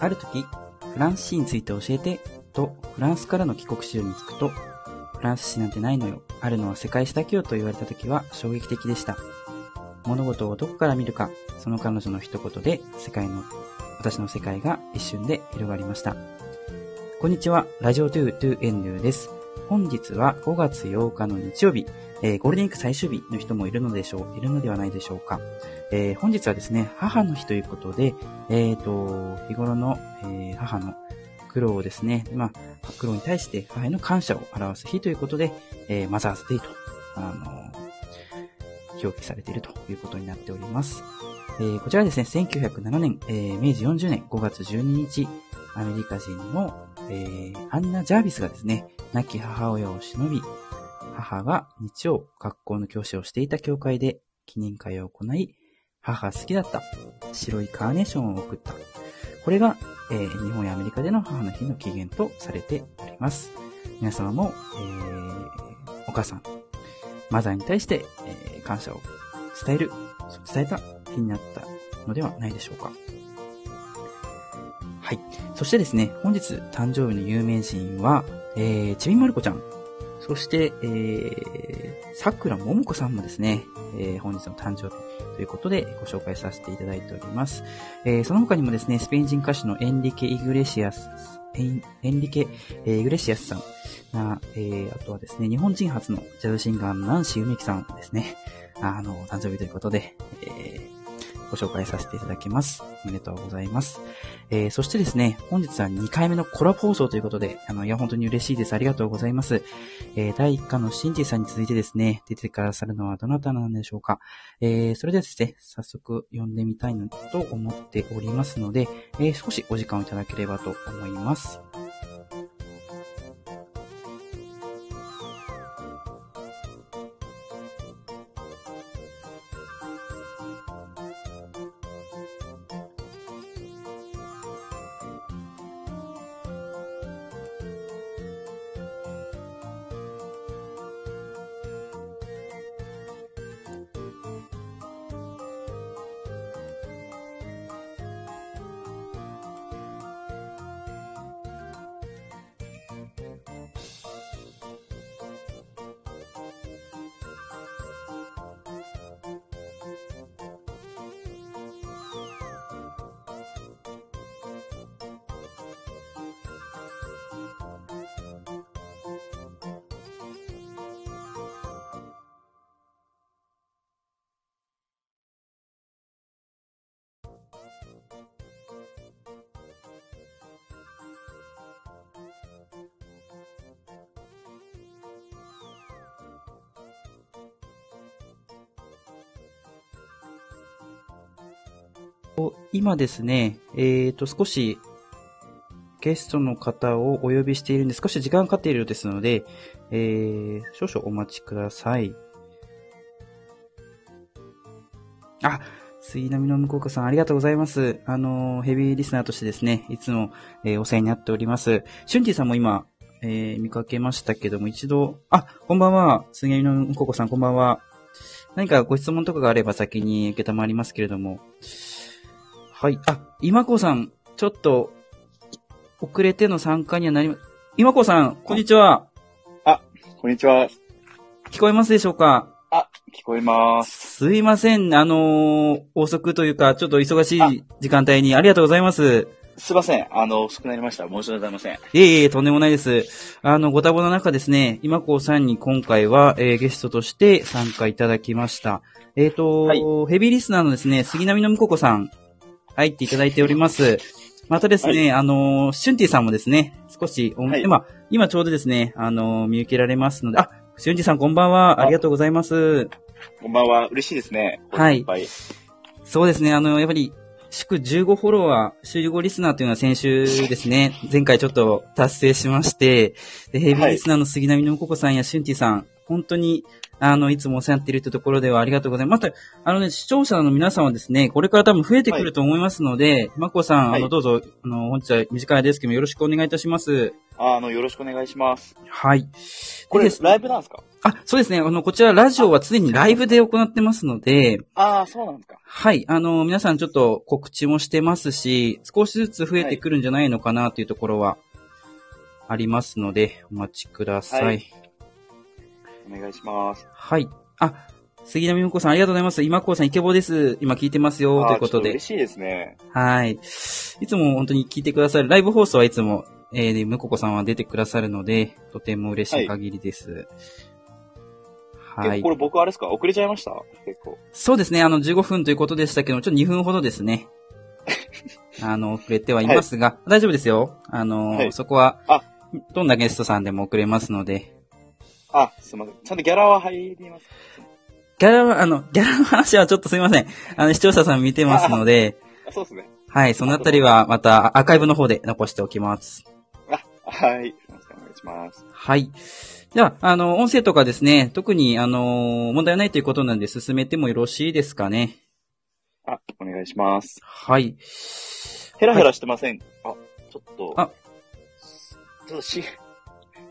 ある時、フランス史について教えて、とフランスからの帰国子女に聞くと、フランス史なんてないのよ。あるのは世界史だけよと言われた時は衝撃的でした。物事をどこから見るか、その彼女の一言で世界の、私の世界が一瞬で広がりました。こんにちは、ラジオトゥートゥエンヌーです。本日は5月8日の日曜日、えー、ゴールデンウィーク最終日の人もいるのでしょう、いるのではないでしょうか。えー、本日はですね、母の日ということで、えっ、ー、と、日頃の、え母の苦労をですね、まあ、苦労に対して母への感謝を表す日ということで、えマザーズデイと、あの表記されているということになっております。えー、こちらですね、1907年、えー、明治40年5月12日、アメリカ人の、えー、アンナ・ジャービスがですね、亡き母親を忍び、母が日曜学校の教師をしていた教会で記念会を行い、母が好きだった白いカーネーションを送った。これが、えー、日本やアメリカでの母の日の起源とされております。皆様も、えー、お母さん、マザーに対して、えー、感謝を伝える、伝えた日になったのではないでしょうか。はい。そしてですね、本日誕生日の有名人は、えー、ちびまる子ちゃん。そして、えー、桜ももこさんもですね、えー、本日の誕生日ということでご紹介させていただいております。えー、その他にもですね、スペイン人歌手のエンリケ・イグレシアス、エンエンリケ、えー、イグレシアスさんが、えー、あとはですね、日本人初のジャズシンガーのナンシー・ウメキさんですね、あの、誕生日ということで、えー、ご紹介させていただきます。おめでとうございます。えー、そしてですね、本日は2回目のコラボ放送ということで、あの、いや、本当に嬉しいです。ありがとうございます。えー、第1回のシンジさんに続いてですね、出てくださるのはどなたなんでしょうか。えー、それではですね、早速読んでみたいなと思っておりますので、え、少しお時間をいただければと思います。今ですね、えっ、ー、と、少しゲストの方をお呼びしているんで、少し時間かかっているようですので、えー、少々お待ちください。あ、杉並の向岡さん、ありがとうございます。あの、ヘビーリスナーとしてですね、いつも、えー、お世話になっております。シュンティさんも今、えー、見かけましたけども、一度、あ、こんばんは。杉並の向岡さん、こんばんは。何かご質問とかがあれば先に受けたまりますけれども。はい。あ、今子さん、ちょっと、遅れての参加にはなりま、今子さん、こんにちは。あ、こんにちは。聞こえますでしょうか？あ、聞こえます。すいません。あのー、遅くというか、ちょっと忙しい時間帯にありがとうございます。すいません。あの、遅くなりました。申し訳ございません。いえいえ、とんでもないです。あの、ご多忙の中ですね、今子さんに今回は、えー、ゲストとして参加いただきました。えっ、ー、と、はい、ヘビーリスナーのですね、杉並のむここさん、入っていただいております。またですね、はい、あの、シュンティさんもですね、少し、はい、今、今ちょうどですね、あの、見受けられますので、あ、シュンティさんこんばんは。ありがとうございます。こんばんは。嬉しいですね。はい。そうですね、あの、やっぱり、祝15フォロワー、15リスナーというのは先週ですね、前回ちょっと達成しまして、でヘビーリスナーの杉並のここさんやシュンティさん、本当にあの、いつもお世話になっているというところではありがとうございます。また、あのね、視聴者の皆さんはですね、これから多分増えてくると思いますので、まこさん、あの、どうぞ、あの、本日は短いですけどよろしくお願いいたします。あ、あの、よろしくお願いします。はい。これ、ライブなんですか？あ、そうですね。あの、こちらラジオは常にライブで行ってますので、ああ、そうなんですか。はい。あの、皆さんちょっと告知もしてますし、少しずつ増えてくるんじゃないのかなというところはありますので、お待ちください。はいお願いします。はい。あ、杉並美子さんありがとうございます。今子さんイケボです。今聞いてますよ。ということであーちょっ嬉。しいですね。はい。いつも本当に聞いてくださる。ライブ放送はいつも、えー、むここさんは出てくださるので、とても嬉しい限りです。はい。えこれ僕あれですか？遅れちゃいました？結構。そうですね。あの、15分ということでしたけど、ちょっと2分ほどですね。あの、遅れてはいますが、大丈夫ですよ。あの、はいそこはあ、どんなゲストさんでも遅れますので。あ、すいません。ちゃんとギャラは入りますギャラは、あの、ギャラの話はちょっとすいません。あの、視聴者さん見てますので、あそうですね。はい、そのあたりはまたアーカイブの方で残しておきます。あ、はい。お願いします。はい。では、あの、音声とかですね、特に、あの、問題ないということなんで進めてもよろしいですかね。あ、お願いします。はい。ヘラヘラしてません。あ、ちょっと。あちょっとし、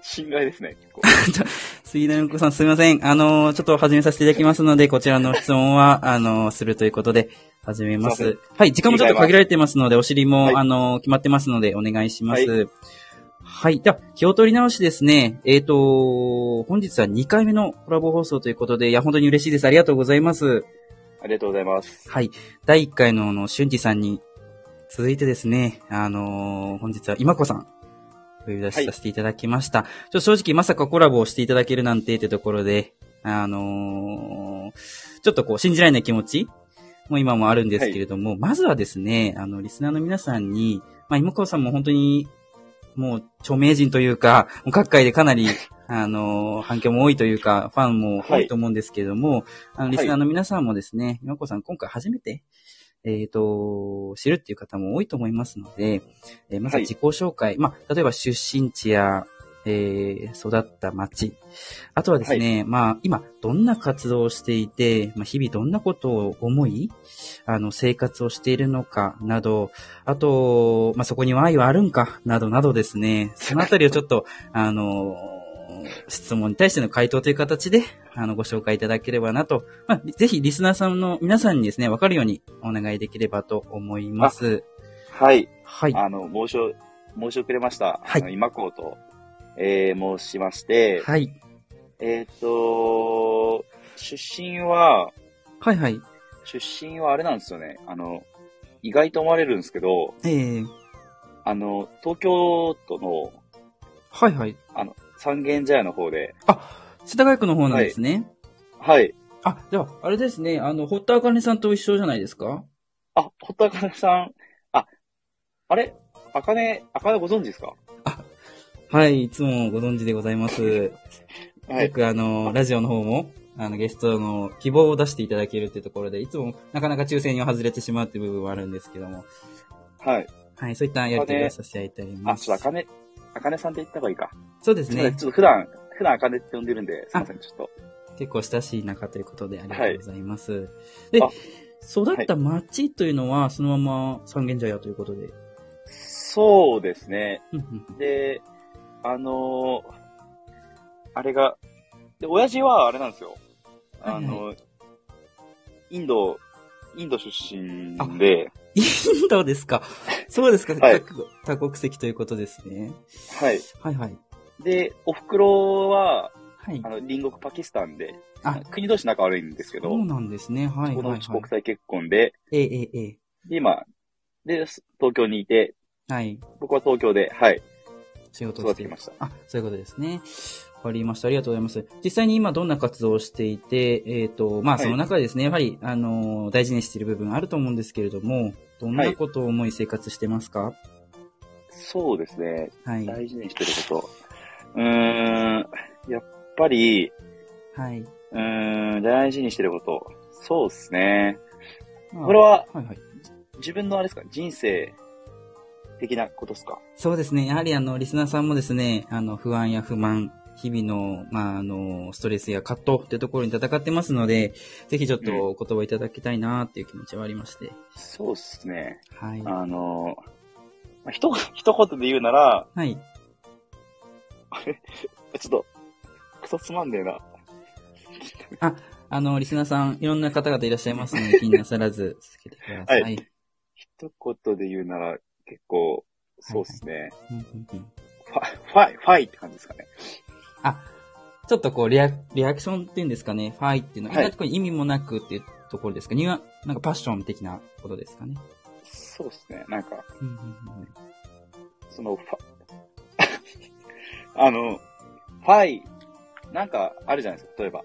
心外ですね。結構 杉田子さんすみません。あの、ちょっと始めさせていただきますので、こちらの質問は、あの、するということで、始めます。はい、時間もちょっと限られてますので、お尻も、はいあの、決まってますので、お願いします。ははいい。じゃあ、気を取り直しですね。えっ、と、本日は2回目のコラボ放送ということで、いや、本当に嬉しいです。ありがとうございます。ありがとうございます。はい。第1回の、あの、俊二さんに続いてですね、あのー本日は今子さん、お呼び出しさせていただきました。ちょっと正直まさかコラボをしていただけるなんてってところで、あのーちょっとこう、信じられない気持ちも今もあるんですけれども、まずはですね、あの、リスナーの皆さんに、まあ、今子さんも本当に、もう、著名人というか、もう各界でかなり、あのー反響も多いというか、ファンも多いと思うんですけれども、あの、リスナーの皆さんもですね、今子さん今回初めて、えっ、と、知るっていう方も多いと思いますので、えーまずは自己紹介、まあ、例えば出身地や、えー育った町、あとはですね、まあ、今、どんな活動をしていて、まあ、日々どんなことを思い、あの、生活をしているのか、など、あと、まあ、そこには愛はあるんか、などなどですね、そのあたりをちょっと、あの、質問に対しての回答という形で、あの、ご紹介いただければなと、まあ、ぜひリスナーさんの皆さんにですね、わかるようにお願いできればと思います。はい。はい。あの、申しお、申し遅れました。はい今こうと、えー、申しまして、はい。えっ、と、出身は、はいはい。出身はあれなんですよね。あの、意外と思われるんですけど、ええあの、東京都の、はいはい。あの、三軒茶屋の方で、世田谷区の方なんですね。はい。あ、では、あれですね、あの、堀田茜さんと一緒じゃないですか？あ、堀田茜さん、あ、あれ？あかね、あかねご存知ですか？はい、いつもご存知でございます。はい。よくあの、ラジオの方も、あの、ゲストの希望を出していただけるっていうところで、いつもなかなか抽選には外れてしまうっていう部分はあるんですけども、はい。はい、そういったやり取りをさせていただいておりまあ、す。ちょっとあかね、あかねさんって言った方がいいか。そうですね。ちょっと普段、普段あかねって呼んでるんで、すいません、ちょっと。結構親しい仲ということでありがとうございます。であ、育った町というのは、そのまま三軒茶屋ということで。そうですね。で、あのーあれが、で、親父はあれなんですよ。あの、インド、インド出身で、インドですか？そうですか。はい多多国籍ということですね。はい。はいはい。で、お袋は、はいあ。の、隣国パキスタンで、あ、国同士仲悪いんですけど、そうなんですね。はいこのはいはい。うち国際結婚で、ええええええ。で今、で、東京にいて、はい。僕は東京で、はい、仕事をしてい育ってきました。あ、そういうことですね。わかりました。ありがとうございます。実際に今どんな活動をしていて、えっ、と、まあ、はいその中でですね、やはり、あのー大事にしている部分あると思うんですけれども、どんなことを思い生活してますか？そうですね。はい。大事にしてること。うーん、やっぱり、はい。うーん、大事にしてること。そうですね。まあこれは、はいはい。自分のあれですか？人生的なことですか？そうですね。やはりあの、リスナーさんもですね、あの、不安や不満、日々の、まあ、あの、ストレスや葛藤っていうところに戦ってますので、ぜひちょっとお言葉いただきたいなっていう気持ちはありまして。そうですね。はい。あの、まあ、ひと、一言で言うなら、はい。ちょっと、クソつまんねえな。あ、あの、リスナーさん、いろんな方々いらっしゃいますので、気になさらず続けてください。は一言で言うなら、結構、そうですね。ファ、ファイ、ファイって感じですかね。あ、ちょっとこうリア、リアクションっていうんですかね、ファイっていうのは、はい意味もなくっていうところですかには、なんかパッション的なことですかね。そうですね。なんか、うんうんうんその、ファ、あの、ファイ、なんかあるじゃないですか。例えば、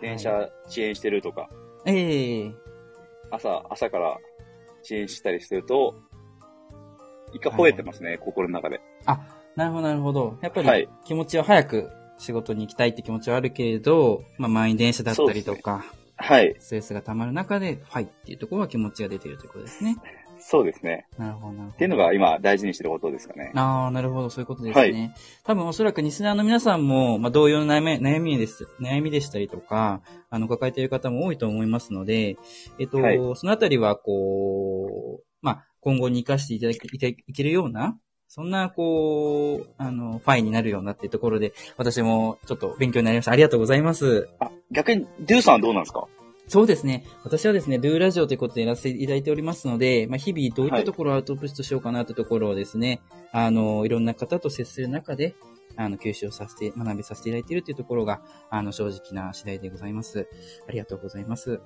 電車遅延してるとか、ええ朝、朝から遅延したりしてると、一回吠えてますね、心の中で。なるほど、なるほど。やっぱりはい気持ちは早く仕事に行きたいって気持ちはあるけれど、まあ満員電車だったりとか、はい。ストレスが溜まる中で、ファイっていうところは気持ちが出ているということですね。そうですね。なるほど、なるほど。っていうのが今大事にしてることですかね。ああ、なるほど、そういうことですね。多分おそらくリスナーの皆さんも、まあ、同様の悩み、悩みです、悩みでしたりとか、あの、抱えている方も多いと思いますので、えっと、はいそのあたりは、こう、まあ、今後に活かしていただけいけるような、そんな、こう、あの、ファイになるようなっていうところで、私もちょっと勉強になりました。ありがとうございます。あ、逆に、ドゥさんはどうなんですか？そうですね。私はですね、ドゥーラジオということでやらせていただいておりますので、まあ、日々どういったところをアウトプットしようかなというところをですね、あの、いろんな方と接する中で、あの、吸収をさせて、学びさせていただいているというところが、あの、正直な次第でございます。ありがとうございます。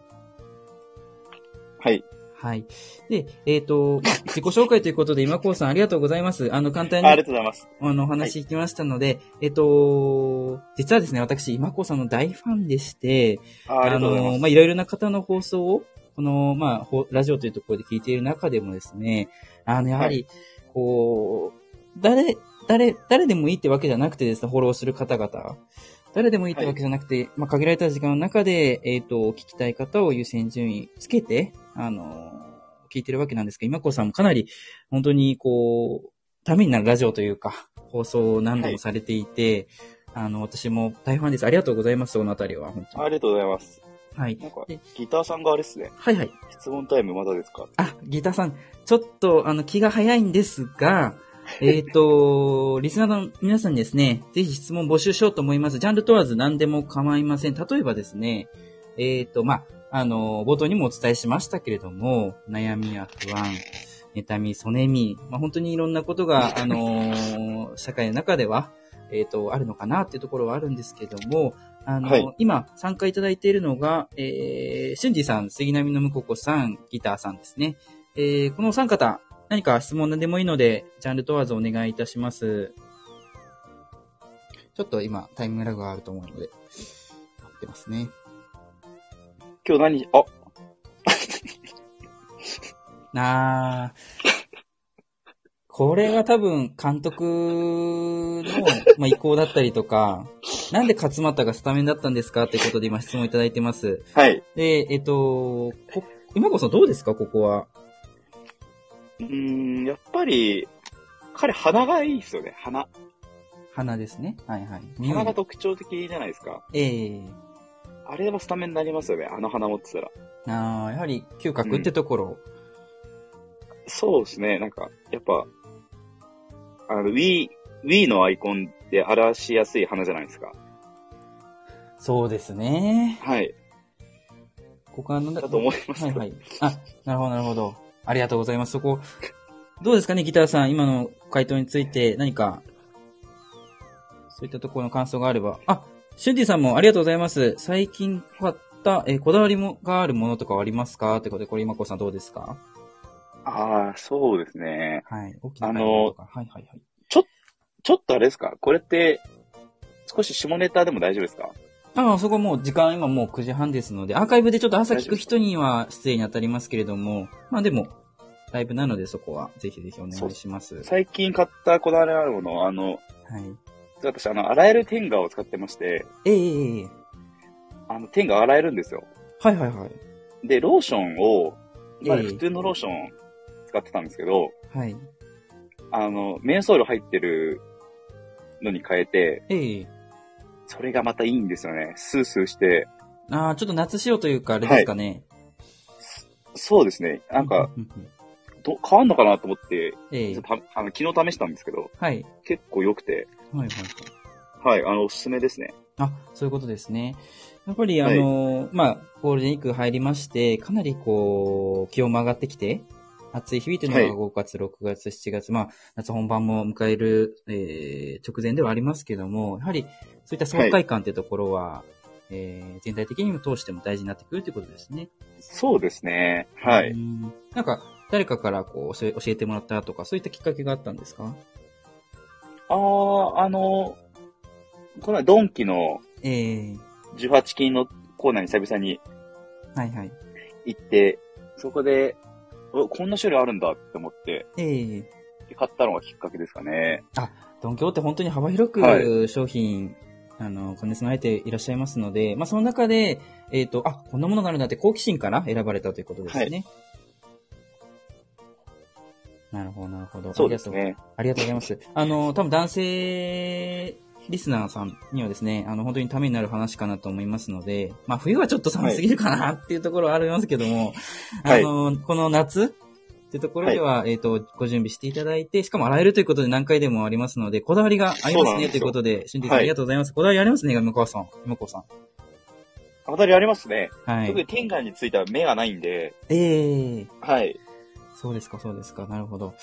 はい。はい。で、えっ、と、まあ、自己紹介ということで、今こうさんありがとうございます。あの、簡単にあありがとうございます。あの、お話聞きましたので、えっ、と、実はですね、私、今こうさんの大ファンでして、ああ。の、まあ、いろいろな方の放送を、この、まあ、ほラジオというところで聞いている中でもですね、あの、やはり、こう、誰、誰、誰でもいいってわけじゃなくてですね、フォローする方々、誰でもいいってわけじゃなくて、まあ、限られた時間の中で、えっ、と、聞きたい方を優先順位つけて、あの、聞いてるわけなんですけど、今子さんもかなり、本当に、こう、ためになるラジオというか、放送を何度もされていて、あの、私も大ファンです。ありがとうございます、そのあたりは、本当に。ありがとうございます。はい。なんかで、ギターさんがあれですね。はいはい。質問タイムまだですか？あ、ギターさん、ちょっと、あの、気が早いんですが、えっ、と、リスナーの皆さんにですね、ぜひ質問募集しようと思います。ジャンル問わず何でも構いません。例えばですね、えっ、と、まあ、あの、冒頭にもお伝えしましたけれども、悩みや不安、妬み、そねみ、まあ、本当にいろんなことが、あの、社会の中では、えっ、と、あるのかなっていうところはあるんですけども、あの、はい今参加いただいているのが、えー、俊二さん、杉並のむここさん、ギターさんですね。えー、このお三方、何か質問何でもいいので、ジャンル問わずお願いいたします。ちょっと今、タイムラグがあると思うので、待ってますね。今日何、あ、なー。これが多分、監督の、まあ、意向だったりとか、なんで勝俣がスタメンだったんですかってことで今質問いただいてます。はい。で、えっと、こ今こそどうですか？ここは。うーん、やっぱり、彼鼻がいいですよね、鼻。花ですね。はいはい。鼻が特徴的じゃないですか。ええあれはスタメンになりますよね、あの鼻持ってたら。ああ、やはり嗅覚ってところ。そうですね、なんか、やっぱ、あの、Wii、Wii のアイコンで表しやすい花じゃないですか。そうですね。はい。ここはなんだだと思いますはいはい。あ、なるほどなるほど。ありがとうございます。そこ、どうですかね、ギターさん。今の回答について何か、そういったところの感想があれば。あ、シュンディさんもありがとうございます。最近買った、えーこだわりもがあるものとかはありますか？ってことで、これ今こさんどうですか？ああ、そうですね。はい。大きな買い物とか。はいはいはい。ちょっとあれですか？これって、少し下ネタでも大丈夫ですか？ああ、そこもう時間今もう9時半ですので、アーカイブでちょっと朝聞く人には失礼に当たりますけれども、まあでも、ライブなのでそこはぜひぜひお願いします。はい。最近買ったこだわりのあるもの、あの、私、あの、洗えるテンガを使ってまして、ええええええあの、テンガ洗えるんですよ。はいはいはい。で、ローションを、今普通のローション使ってたんですけど、はい。あの、メンソール入ってるのに変えて、ええそれがまたいいんですよね。スースーして、ああ、ちょっと夏仕様というか、あれですかね。そうですね。なんか、ど変わんのかなと思って、ええちょっとたあの昨日試したんですけど、はい。結構良くて、はいはいはい。はい、あの、おすすめですね。あ、そういうことですね。やっぱりあの、まあ、ゴールデンウィーク入りまして、かなりこう、気温も上がってきて、暑い日々というのがはい5月、6月、7月、まあ、夏本番も迎える、えー、直前ではありますけども、やはり、そういった爽快感っていうところは、えー、全体的にも通しても大事になってくるということですね。そうですね。はうい。んなんか、誰かからこう教え教えてもらったとか、そういったきっかけがあったんですか？ああ、あの、この前ドンキのえー、18金のコーナーに久々にはいはい。行って、そこで、おこんな種類あるんだって思って、えー、で買ったのがきっかけですかね。ドンキョーって本当に幅広はく商品、あの、兼ね備えていらっしゃいますので、まあその中で、えっ、と、あ、こんなものがあるんだって好奇心から選ばれたということですね。なるほど、なるほど。そうですね。ありがとう。ありがとうございます。あの、多分男性リスナーさんにはですね、あの、本当にためになる話かなと思いますので、まあ冬はちょっと寒すぎるかなっていうところはありますけども、はいあの、この夏っていうところでは、えっ、と、ご準備していただいて、しかも洗えるということで何回でもありますので、こだわりがありますねということで、俊太さん、はいありがとうございます。こだわりありますね、山川さん。山川さん。当たりありますね。はい。特に天眼については目がないんで、ええはい。そうですか、そうですか。なるほど。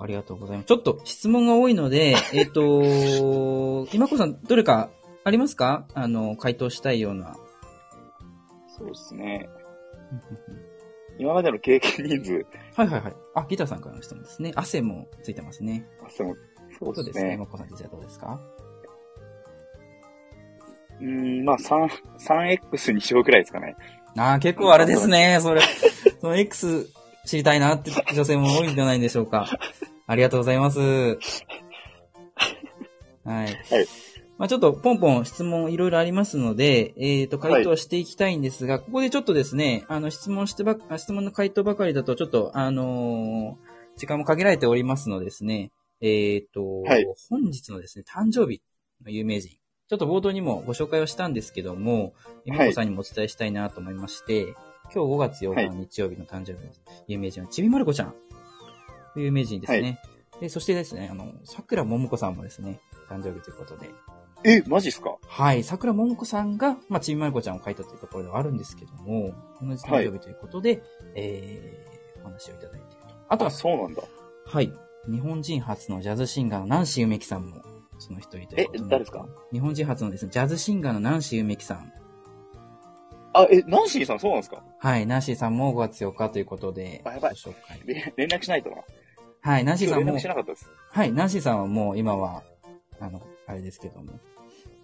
ありがとうございます。ちょっと質問が多いので、えっ、と、今子さん、どれかありますか？あの、回答したいような。そうですね。今までの経験人数、はいはいはい。あ、ギターさんからの質問ですね。汗もついてますね。あそうそうですね。ですね。今子さん、実はどうですか？うーん、まあ、3、3X にしようくらいですかね。ああ、結構あれですね。それ、その X 知りたいなって女性も多いんじゃないでしょうか。ありがとうございます。はい。はい。まあちょっとポンポン質問いろいろありますので、えっ、と、回答していきたいんですが、ここでちょっとですね、あの、質問してば、あ質問の回答ばかりだと、ちょっと、あのー時間も限られておりますのでですね、えっ、と、はい本日のですね、誕生日の有名人、ちょっと冒頭にもご紹介をしたんですけども、えみこさんにもお伝えしたいなと思いまして、今日5月8日の日曜日の誕生日の有名人はちびまる子ちゃんという有名人ですね。で、そしてですね、あの、桜ももこさんもですね、誕生日ということで、え、マジっすか？はい。桜ももこさんが、まあ、ちびまる子ちゃんを書いたというところではあるんですけども、同じ誕生日ということで、えー、お話をいただいていると。あとあ、は、そうなんだ。はい。日本人初のジャズシンガーのナンシー梅木さんも、その一人ということでえ誰ですか？日本人初のですね、ジャズシンガーのナンシー梅木さん。あ、え、ナンシーさんそうなんですか？はい。ナンシーさんも5月8日ということで、あやばいご紹介。で連絡しないとな。はい。ナンシーさんも今日連絡し、なかったです。はい。ナンシーさんはもう今は、あの、あれですけども。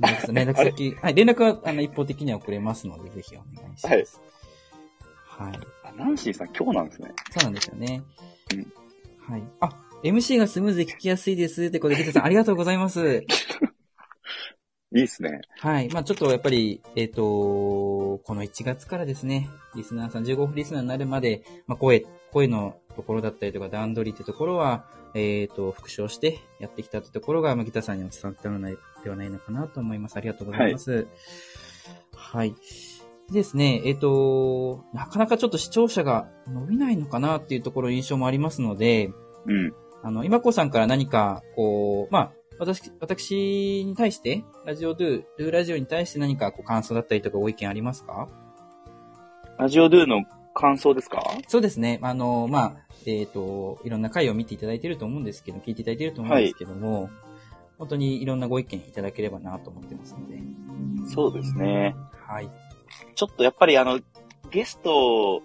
連絡 連絡先、はい。連絡は、あの、一方的には送れますので、ぜひお願いします。はい。あ、ナンシーさん今日なんですね。そうなんですよね。うんはい。あ、MC がスムーズで聞きやすいです。ってことで、ギタさんありがとうございます。いいっすね。はい。まあちょっとやっぱり、えっ、と、この1月からですね、リスナーさん、15分リスナーになるまで、まあ声、声のところだったりとか、段取りってところは、えっ、と、復唱してやってきたってところが、まあギタさんにも伝わったのではないのかなと思います。ありがとうございます。はい。ですね、えっ、と、なかなかちょっと視聴者が伸びないのかなっていうところ印象もありますので、うん。あの、今子さんから何か、こう、まあ、私、私に対して、ラジオドゥ、ドゥラジオに対して何かこう感想だったりとかご意見ありますか？ラジオドゥの感想ですか？そうですね。あの、まあ、えっ、と、いろんな回を見ていただいていると思うんですけど、聞いていただいていると思うんですけども、本当にいろんなご意見いただければなと思ってますので。そうですね。はい。ちょっとやっぱりあの、ゲストを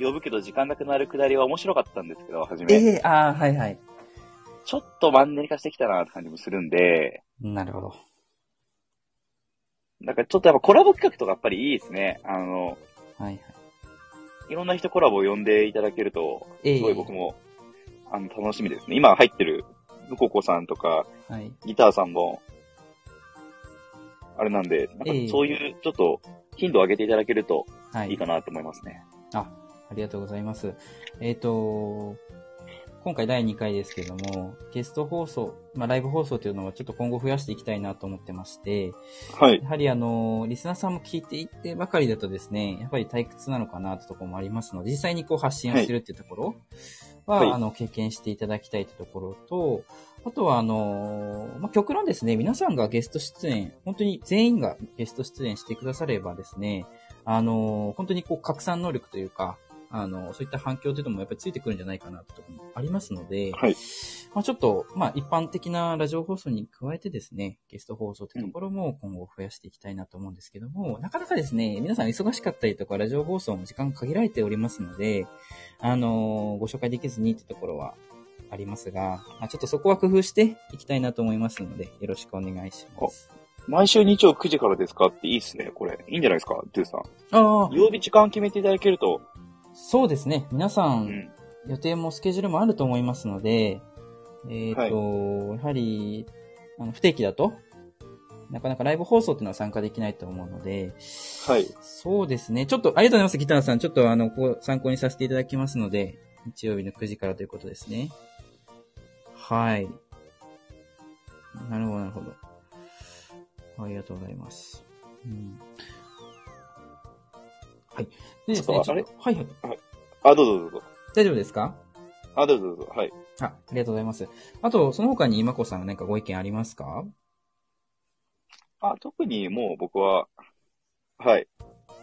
呼ぶけど時間なくなるくだりは面白かったんですけど、はじめ。ええああ、はいはい。ちょっとマンネリ化してきたなって感じもするんで、なるほど。なんかちょっとやっぱコラボ企画とかやっぱりいいですね。あの、はいはい。いろんな人コラボを呼んでいただけると、ええすごい僕も、あの、楽しみですね。今入ってる、ムココさんとか、はい。ギターさんも、あれなんで、なんかええそういう、ちょっと、頻度を上げていただけるとはい。いいかなと思いますね。あ、ありがとうございます。えっ、と、今回第2回ですけども、ゲスト放送、まあ、ライブ放送というのはちょっと今後増やしていきたいなと思ってまして、はい。やはりあの、リスナーさんも聞いていってばかりだとですね、やっぱり退屈なのかなってところもありますので、実際にこう発信をしてるっていうところは、はいあの、経験していただきたいってところと、あとはあの、まあ、極論ですね、皆さんがゲスト出演、本当に全員がゲスト出演してくださればですね、あの、本当にこう拡散能力というか、あの、そういった反響というのもやっぱりついてくるんじゃないかなってところもありますので、はい。まあちょっと、まあ一般的なラジオ放送に加えてですね、ゲスト放送というところも今後増やしていきたいなと思うんですけども、なかなかですね、皆さん忙しかったりとか、ラジオ放送も時間限られておりますので、あのーご紹介できずにってところはありますが、まあちょっとそこは工夫していきたいなと思いますので、よろしくお願いします。毎週日曜9時からですか？っていいっすね、これ。いいんじゃないですか、ドゥさん。ああ、曜日時間決めていただけると、そうですね。皆さ、うんん。予定もスケジュールもあると思いますので、えっ、と、やはり、あの、不定期だと、なかなかライブ放送っていうのは参加できないと思うので、はい。そうですね。ちょっと、ありがとうございます、ギターさん。ちょっと、あの、こう、参考にさせていただきますので、日曜日の9時からということですね。はい。なるほど、なるほど。ありがとうございます。うん。はい。でですね、ちょっとあれ？はいはい。あ、どうぞどうぞ。大丈夫ですか？あ、どうぞどうぞ。はい。あ、ありがとうございます。あと、その他に今子さん何かご意見ありますか？あ、特にもう僕は、はい。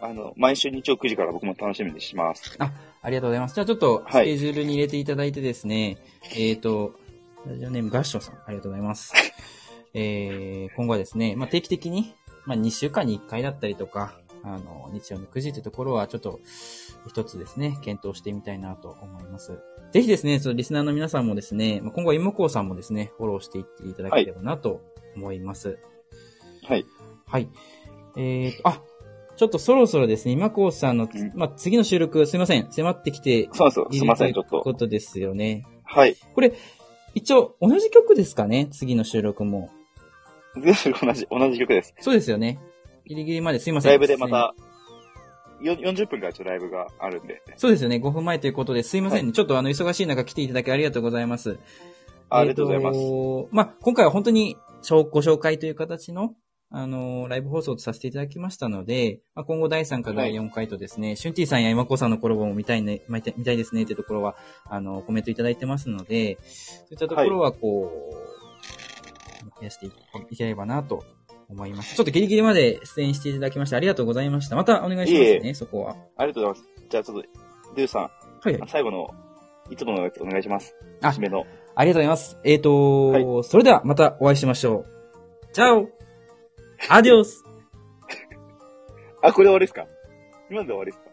あの、毎週日曜9時から僕も楽しみにします。ありがとうございます。じゃあちょっと、スはいケジュールに入れていただいてですね、えっ、と、ラジオネームガッションさん、ありがとうございます。えー、今後はですね、まあ、定期的に、まあ、2週間に1回だったりとか、あの、日曜の9時というところは、ちょっと、一つですね、検討してみたいなと思います。ぜひですね、そのリスナーの皆さんもですね、まあ今後は妹子さんもですね、フォローしていっていただければなと思います。はい。はい。えーと、あ、ちょっとそろそろですね、今こうさんの、うんまあ、次の収録、すいません、迫ってきてそうなんですいません、ちょっ。とこととですよね。はい。一応、同じ曲ですかね？次の収録も。全部同じ、同じ曲です。そうですよね。ギリギリまですいません。ライブでまた、よ40分からちょっとライブがあるんで。そうですよね。5分前ということで、すいませんね。ちょっとあの、忙しい中来ていただきありがとうございます。あありがとうございます。えーとまあ、今回は本当に、ご紹介という形の、あのーライブ放送とさせていただきましたので、まあ、今後第3回、第4回とですね、シュンティさんや今子さんのコラボも見たいね、見たい見たいですねっていうところは、あの、コメントいただいてますので、そういったところはこう、増やしていいければなと思います。ちょっとギリギリまで出演していただきましてありがとうございました。またお願いしますね、いえそこは。ありがとうございます。じゃあちょっと、ドゥさん、はいはい。最後の、いつものやつお願いします。あ締めの。ありがとうございます。えーと、はそれではまたお会いしましょう。チャオ アディオスあ、これで終わりですか？今ので終わりですか？